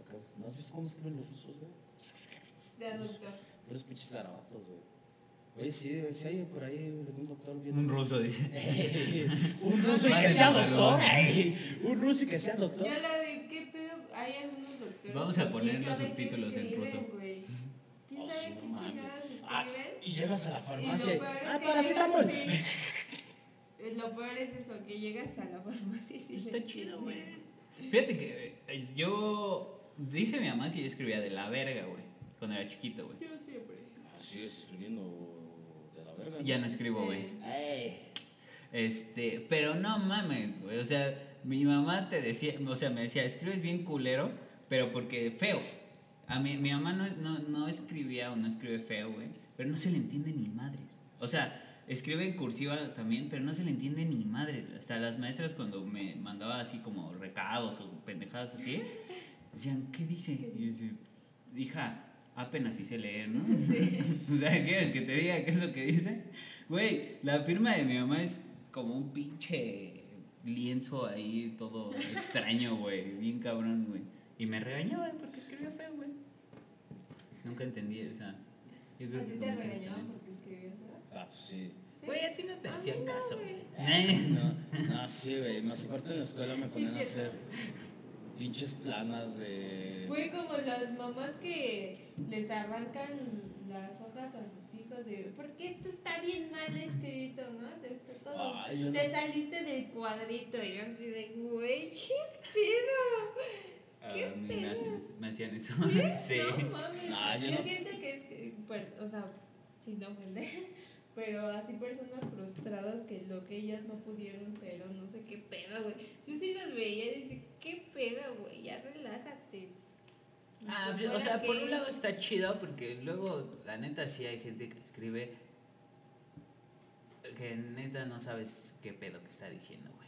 Acá, ¿No has visto cómo escriben los rusos, güey? De adulto. Los pinches garabatos, güey. Oye, sí, sí hay por ahí algún doctor bien. Un ruso dice. un ruso y que sea doctor. Un ruso y que sea doctor. Yo la de qué pedo, hay algunos doctores. Vamos a poner los subtítulos en ruso. ¿Quién Oh, sabe qué Ah, y llegas a la Y farmacia. y- peor es Ah, que paracetamol. Eh, Lo peor es eso, que llegas a la farmacia y sí Está chido, güey. Fíjate que eh, yo. Dice mi mamá que yo escribía de la verga, güey. Cuando era chiquito, güey. Yo siempre. Ah, Sigues escribiendo verga. Ya no escribo, güey. Sí. Este, pero no mames, güey. O sea, mi mamá te decía, o sea, me decía, escribes bien culero, pero porque feo. A mí, mi mamá no, no, no escribía o no escribe feo, güey. Pero no se le entiende ni madres. O sea, escribe en cursiva también, pero no se le entiende ni madres. Hasta las maestras cuando me mandaba así como recados o pendejadas así, decían, ¿qué dice? Y yo decía, hija, apenas hice leer, ¿no? o sea, ¿quieres que te diga qué es lo que dice? Güey, la firma de mi mamá es como un pinche lienzo ahí todo extraño, güey. Bien cabrón, güey. Y me regañaba porque escribía feo, güey. Nunca entendí esa. Yo ¿A creo ti que te regañaban porque escribías, verdad? Ah, pues sí. ¿Sí? Güey, a ti no te A hacían no, caso. No, no, sí, güey. Más aparte en la escuela me ponían a hacer pinches planas de. Güey, como las mamás que les arrancan las hojas a sus hijos de porque esto está bien mal escrito, ¿no? De esto todo. Ay, yo no- Te saliste del cuadrito y yo así de, güey, qué pedo. ¿Qué A mí me, hacían eso- me hacían eso. ¿Sí? sí. No mames. No, yo siento que es, o sea, sin ofender, pero así personas frustradas que lo que ellas no pudieron ser o no sé qué pedo, güey. Yo sí las veía y decía, qué pedo, güey, ya relájate. Ah, Pues, o sea, ¿fuera por un lado está chido porque luego, la neta, sí hay gente que escribe que neta no sabes qué pedo que está diciendo, güey.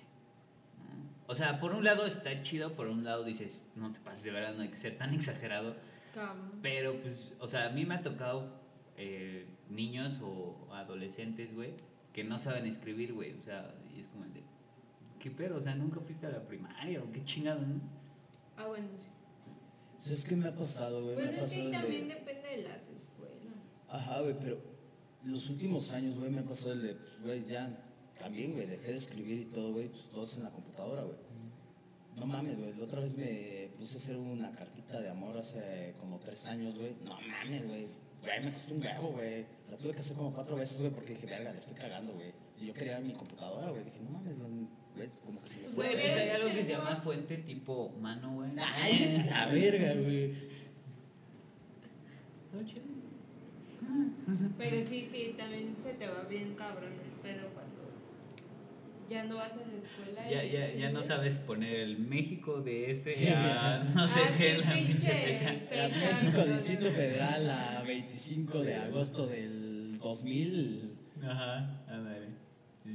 O sea, por un lado está chido, por un lado dices, no te pases de verdad, no hay que ser tan exagerado. Pero, pues, o sea, a mí me ha tocado eh, niños o adolescentes, güey, que no saben escribir, güey. O sea, y es como el de, ¿qué pedo? O sea, nunca fuiste a la primaria o qué chingado, ¿no? Ah, bueno, sí. ¿Sabes qué me ha pasado, güey? Me Bueno, ha es que pasado el de- también depende de las escuelas. Ajá, güey, pero los últimos años, güey, me ha pasado el de, pues, güey, ya también, güey, dejé de escribir y todo, güey, pues todo es en la computadora, güey. No mames, güey, la otra vez me puse a hacer una cartita de amor hace como tres años, güey. No mames, güey. Güey, me costó un huevo, güey. La tuve que hacer como cuatro veces, güey, porque dije, verga, le estoy cagando, güey. Y yo quería mi computadora, güey. Dije, no mames, güey, como que se me fue. Güey, pues hay algo que se llama fuente tipo mano, güey. Ay, la verga, güey. Está chido. Pero sí, sí, también se te va bien cabrón el pedo cuando ya no vas a la escuela. Ya, y ya, ya no sabes poner el México DF, ya no sé Ah, qué la pinche fecha. México no, Distrito no, no. Federal a 25 de agosto del 2000. Ajá. Sí, sí,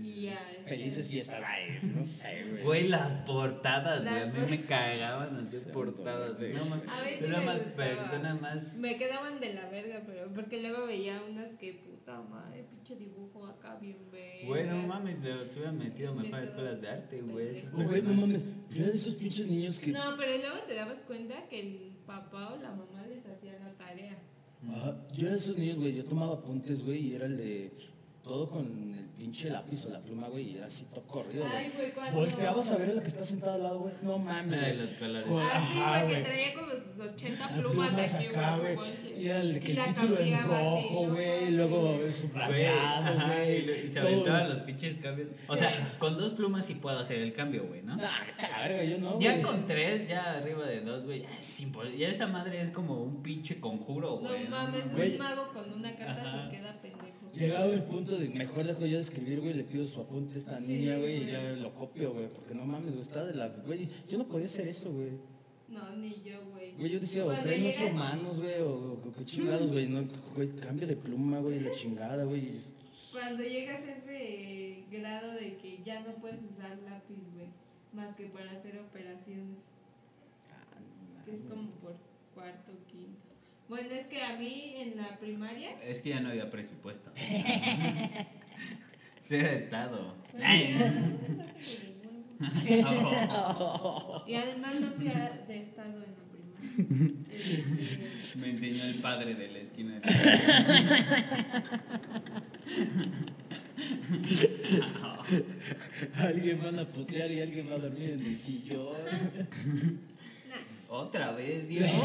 Y sí. ya. este, Felices fiestas, ay, no sé, güey. Güey, las portadas, güey. A mí me cagaban las Sí, portadas, güey. No mames. A ver Yo si era más gustaba. persona más. Me quedaban de la verga, pero porque luego veía unas que puta madre, pinche dibujo acá bien vergas. Güey, no mames, le se hubieran metido mejor a escuelas de arte, güey. esas Oh, güey, no mames. Yo era de esos pinches niños que. No, pero luego te dabas cuenta que el papá o la mamá les hacía la tarea. Ajá, yo era de esos niños, güey. Yo tomaba apuntes, güey, y era el de. pues, todo con el pinche lápiz o la pluma, güey, y era así todo corrido, Ay, güey. güey, cuando. Volteabas a ver a la que está sentada al lado, güey. No mames. Ay, güey. los colores. Con- Ah, sí, Ajá, güey, que güey. traía como sus 80 Las plumas, plumas aquí, acá, güey. güey. Y era el que el título en rojo, no güey. Y mames. luego Güey, subrayado, güey. y se todo, aventaban güey. los pinches cambios. O sea, con dos plumas sí puedo hacer el cambio, güey, ¿no? Nah, vete a la verga, yo no. Ya güey. con tres, ya arriba de dos, güey, ya, es impo- ya esa madre es como un pinche conjuro, No güey. mames, Güey. un mago con una carta se queda pendejo. Llegaba el punto de mejor dejo yo de escribir, güey, le pido su apunte a esta Sí, niña, güey, y ya lo copio, güey, porque no mames, güey, está de la. Güey, yo no podía hacer eso, güey. No, ni yo, güey. Güey, yo decía, o traen ocho manos, güey, o, o qué chingados, güey, no, güey, cambio de pluma, güey, la chingada, güey. Cuando llegas a ese grado de que ya no puedes usar lápiz, güey, más que para hacer operaciones, Ah, no que es como por cuarto, quinto. Bueno, es que a mí en la primaria, Es que ya no había presupuesto. Se era estado. y además no fui a- de estado en la primaria. Me enseñó el padre de la esquina. Alguien van a putear y alguien va a dormir en el sillón. Otra vez, Diego.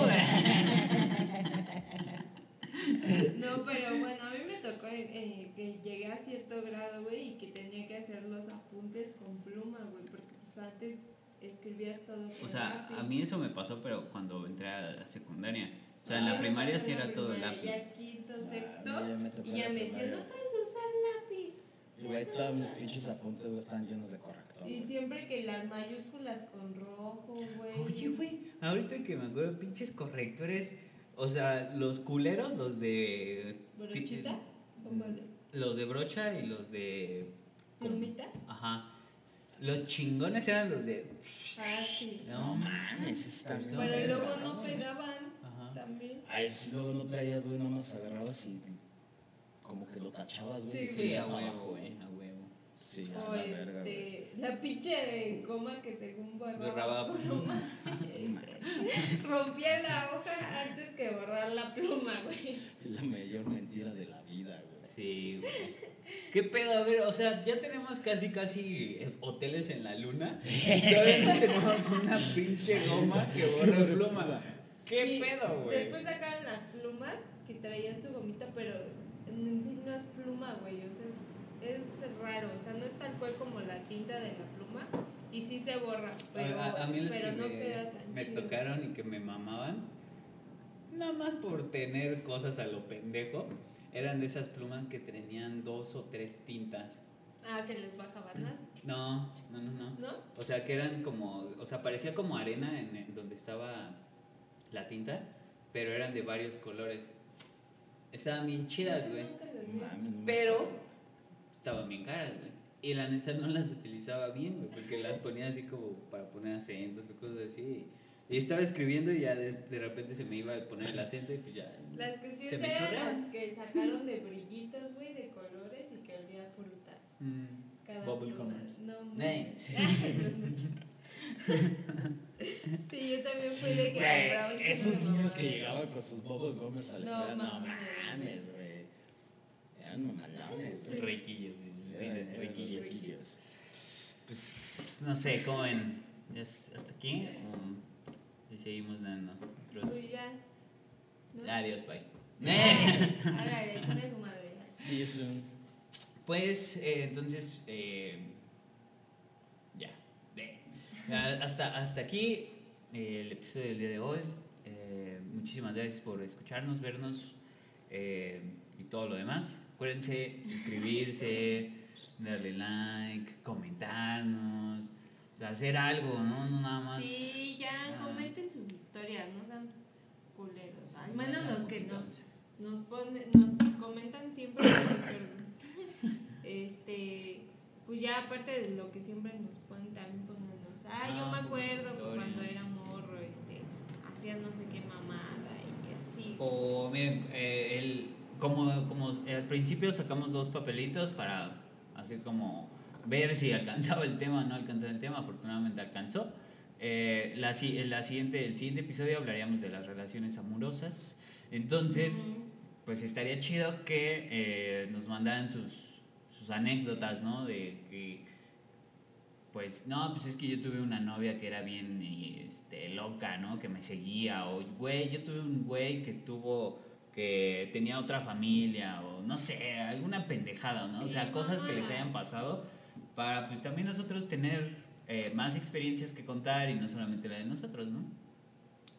No, pero bueno, a mí me tocó eh, que llegué a cierto grado, güey, y que tenía que hacer los apuntes con pluma, güey, porque pues antes escribías todo con O sea, lápiz. a mí eso me pasó, pero cuando entré a la secundaria. O sea, en Ah, la me primaria sí era todo lápiz. Ya quinto, Ah, sexto, a mí ya y ya me decían, no puedes usar lápiz. Y güey, todos mis pinches apuntes güey, están llenos de corrector. Y siempre que las mayúsculas con rojo, güey. Oye, güey, ahorita que me acuerdo, pinches correctores. O sea, los culeros, los de. ¿Brochita? ¿O cuál es? Los de brocha y los de. ¿Plumita? Ajá. Los chingones eran los de. Ah, sí. No mames, está Pero luego no pegaban Ajá. también. Ay, si luego no traías, güey, nomás agarrabas y como que lo tachabas, güey. Sí, Sí, a huevo, güey, a huevo. Sí, a la verga, la pinche goma que según borraba, Borraba pluma. Rompía la hoja antes que borrar la pluma, güey. La mayor mentira de la vida, güey. Sí, güey. ¿Qué pedo? A ver, o sea, ya tenemos casi, casi eh, hoteles en la luna. Todavía no tenemos una pinche goma que borre pluma. ¿Qué Y pedo, güey? Después sacaron las plumas que traían su gomita, pero en sí no es pluma, güey. O sea, es, raro. O sea, no es tal cual como la tinta de la pluma. Y sí se borra, pero, a, a mí los pero que no me, queda tan me chido. tocaron y que me mamaban, nada más por tener cosas a lo pendejo, eran de esas plumas que tenían dos o tres tintas. Ah, que les bajaban más, No, no, no, no. ¿no? O sea, que eran como, o sea, parecía como arena en, en donde estaba la tinta, pero eran de varios colores. Estaban bien chidas, Eso güey. Pero. Estaban bien caras, güey. Y la neta no las utilizaba bien, güey, porque las ponía así como para poner acentos o cosas así. Y estaba escribiendo y ya de, de repente se me iba a poner el acento y pues ya. Las que sí eran las que sacaron de brillitos, güey, de colores y que olía frutas. Mm, Cada Bubble. No, no mucho. sí, yo también fui de que Güey, compraba y esos niños que llegaban con sus bobos gómez a la No escuela, no mames, güey. Mamalones. Riquillos, dicen riquillos. riquillos. Pues no sé, ¿cómo ven? ¿Ya es hasta aquí? ¿O y seguimos dando otros? Pues ya. ¿no? Adiós, bye. Su madre. Sí. Pues eh, entonces, eh, ya. Eh, hasta, hasta aquí eh, el episodio del día de hoy. Eh, muchísimas gracias por escucharnos, vernos eh, y todo lo demás. Acuérdense suscribirse, darle like, comentarnos, o sea, hacer algo, ¿no? No nada más. Sí, ya Ah. comenten sus historias, no sean culeros. Al menos los que nos, nos ponen, nos comentan siempre, perdón. Este, pues ya aparte de lo que siempre nos ponen, también pónganos, ah, yo me acuerdo que historias. cuando era morro, este, hacía no sé qué mamada y así. O miren, eh, el, como, como al principio sacamos dos papelitos para así como ver si alcanzaba el tema o no alcanzaba el tema, afortunadamente alcanzó. Eh, la, la siguiente, el siguiente episodio hablaríamos de las relaciones amorosas. Entonces, pues estaría chido que eh, nos mandaran sus, sus anécdotas, ¿no? De que, pues, no, pues es que yo tuve una novia que era bien este, loca, ¿no? Que me seguía, o, güey, yo tuve un güey que tuvo, que tenía otra familia, o no sé, alguna pendejada, ¿no? o sea, cosas que les hayan pasado, para pues también nosotros tener eh, más experiencias que contar y no solamente la de nosotros, ¿no?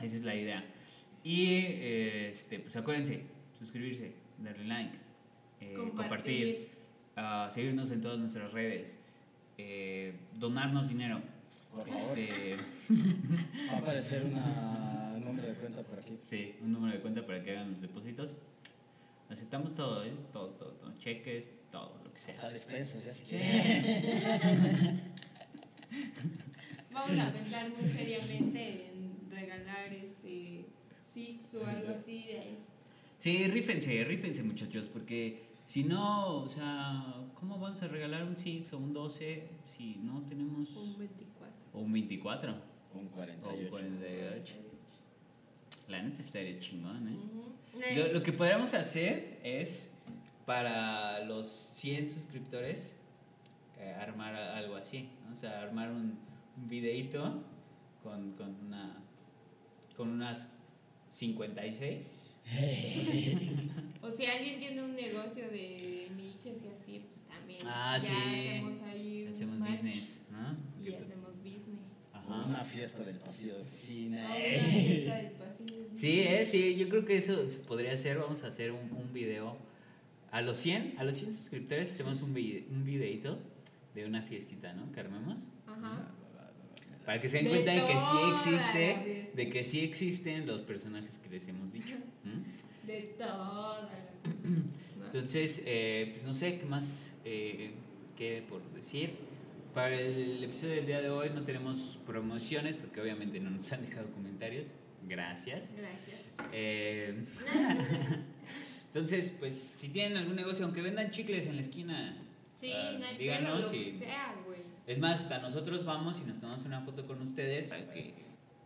Esa es la idea. Y eh, este, pues acuérdense, suscribirse, darle like, eh, compartir, Compartir. ah, seguirnos en todas nuestras redes, eh, donarnos dinero. Por favor. Este, Va a aparecer una, cuenta por aquí. sí, un número de cuenta para que hagan los depósitos. Aceptamos todo, ¿eh? Todo, todo, todo. Cheques, todo, lo que sea. Hasta despensas, ya Sí. Vamos a pensar muy seriamente en regalar este Six o algo así de ahí. Sí, rífense, rífense muchachos, porque si no, o sea, ¿cómo vamos a regalar un 6 o un 12 si no tenemos... Un 24. O un 24 Un o un 48. 48. La neta estaría chingón, ¿eh? Lo, lo que podríamos hacer es para los 100 suscriptores eh, armar algo así, ¿no? o sea, armar un, un videíto con, con una con unas 56 O si alguien tiene un negocio de miches y así, pues también. Ah, ya sí. hacemos ahí un hacemos match business, ¿no? Y hacemos business. Ajá. Una fiesta del pasillo de oficina. Sí, eh, sí, yo creo que eso podría ser, vamos a hacer un, un video a los 100, a los 100 suscriptores hacemos un, vi- un videito de una fiestita, ¿no? Que armemos. Ajá. Para que se den De cuenta de que sí existe, de que sí existen los personajes que les hemos dicho. De todas. ¿no? Entonces, eh, pues no sé qué más eh, quede por decir. Para el episodio del día de hoy no tenemos promociones porque obviamente no nos han dejado comentarios. Gracias. Gracias. Eh, entonces, pues si tienen algún negocio, aunque vendan chicles en la esquina, Sí, ah, no hay díganos pedo, lo y- sea, güey. Es más, hasta nosotros vamos y nos tomamos una foto con ustedes para que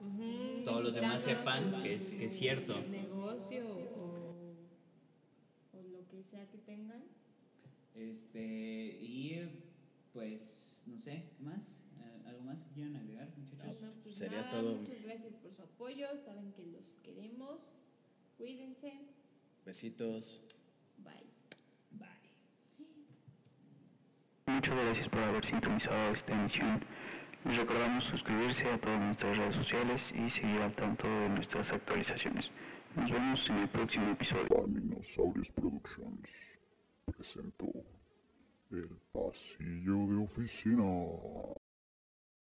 Ujú, Todos los demás sepan que es- que es cierto. Negocio o, o lo que sea que tengan. Este, y pues, no sé, ¿qué más? ¿Algo más que quieran agregar, muchachos? No, pues sería nada, todo. Muchas gracias apoyo. Saben que los queremos. Cuídense. Besitos. Bye. Bye. Muchas gracias por haber sintonizado esta emisión. Les recordamos suscribirse a todas nuestras redes sociales y seguir al tanto de nuestras actualizaciones. Nos vemos en el próximo episodio. Paninosaurios Productions presentó El Pasillo de Oficina.